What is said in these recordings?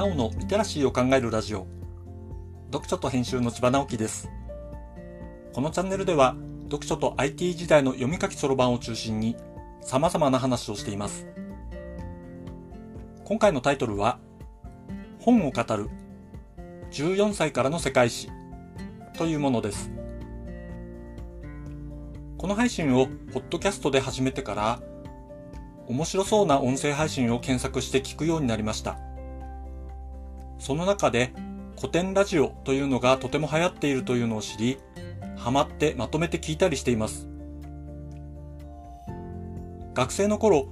にゃおのリテラシーを考えるラジオ。読書と編集の千葉直樹です。このチャンネルでは読書と IT 時代の読み書きそろばんを中心に様々な話をしています。今回のタイトルは本を語る14歳からの世界史というものです。この配信をポッドキャストで始めてから面白そうな音声配信を検索して聞くようになりました。その中で古典ラジオというのがとても流行っているというのを知り、ハマってまとめて聞いたりしています。学生の頃、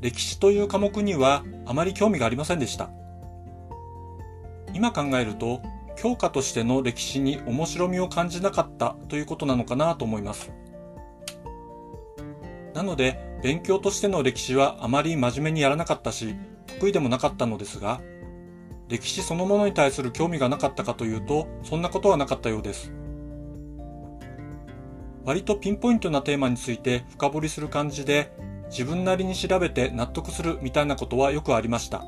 歴史という科目にはあまり興味がありませんでした。今考えると、教科としての歴史に面白みを感じなかったということなのかなと思います。なので、勉強としての歴史はあまり真面目にやらなかったし、得意でもなかったのですが、歴史そのものに対する興味がなかったかというと、そんなことはなかったようです。割とピンポイントなテーマについて深掘りする感じで、自分なりに調べて納得するみたいなことはよくありました。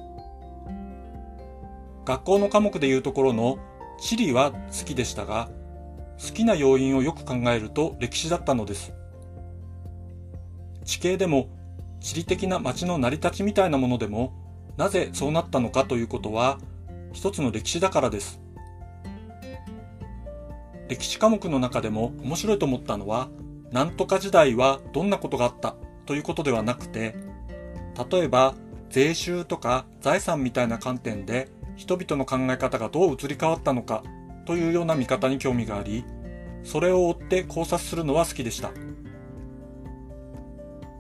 学校の科目でいうところの地理は好きでしたが、好きな要因をよく考えると歴史だったのです。地形でも地理的な街の成り立ちみたいなものでもなぜそうなったのかということは一つの歴史だからです。歴史科目の中でも面白いと思ったのはなんとか時代はどんなことがあったということではなくて例えば税収とか財産みたいな観点で人々の考え方がどう移り変わったのかというような見方に興味がありそれを追って考察するのは好きでした。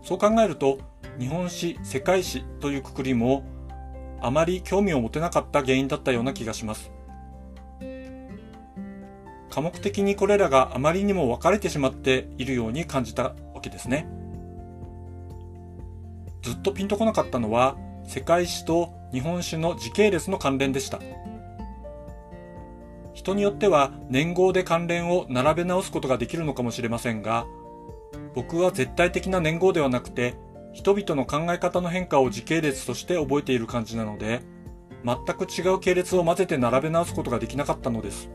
そう考えると、日本史、世界史というくくりも、あまり興味を持てなかった原因だったような気がします。科目的にこれらがあまりにも分かれてしまっているように感じたわけですね。ずっとピンとこなかったのは、世界史と日本史の時系列の関連でした。人によっては年号で関連を並べ直すことができるのかもしれませんが、僕は絶対的な年号ではなくて、人々の考え方の変化を時系列として覚えている感じなので、全く違う系列を混ぜて並べ直すことができなかったのです。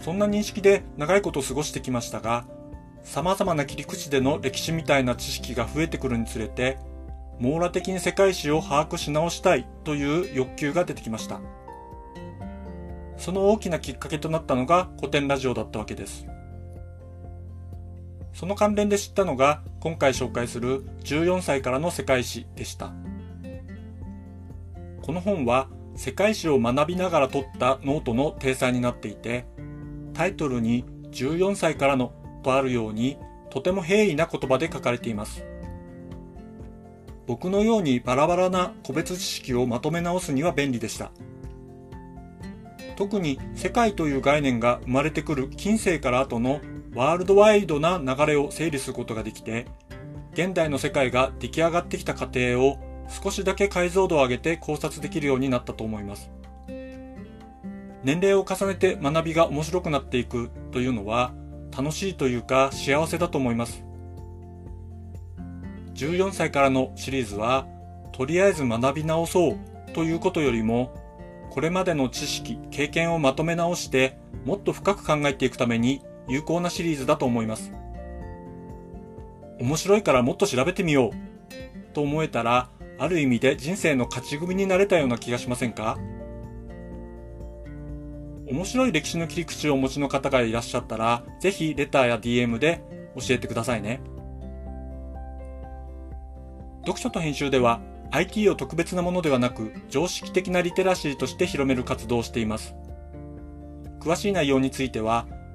そんな認識で長いこと過ごしてきましたが、様々な切り口での歴史みたいな知識が増えてくるにつれて、網羅的に世界史を把握し直したいという欲求が出てきました。その大きなきっかけとなったのが古典ラジオだったわけです。その関連で知ったのが今回紹介する14歳からの世界史でした。この本は世界史を学びながら取ったノートの体裁になっていて、タイトルに14歳からのとあるようにとても平易な言葉で書かれています。僕のようにバラバラな個別知識をまとめ直すには便利でした。特に世界という概念が生まれてくる近世から後のワールドワイドな流れを整理することができて、現代の世界が出来上がってきた過程を少しだけ解像度を上げて考察できるようになったと思います。年齢を重ねて学びが面白くなっていくというのは楽しいというか幸せだと思います。14歳からのシリーズはとりあえず学び直そうということよりもこれまでの知識、経験をまとめ直してもっと深く考えていくために有効なシリーズだと思います。面白いからもっと調べてみようと思えたら、ある意味で人生の勝ち組になれたような気がしませんか？面白い歴史の切り口をお持ちの方がいらっしゃったら、ぜひレターや DM で教えてくださいね。読書と編集では IT を特別なものではなく常識的なリテラシーとして広める活動をしています。詳しい内容については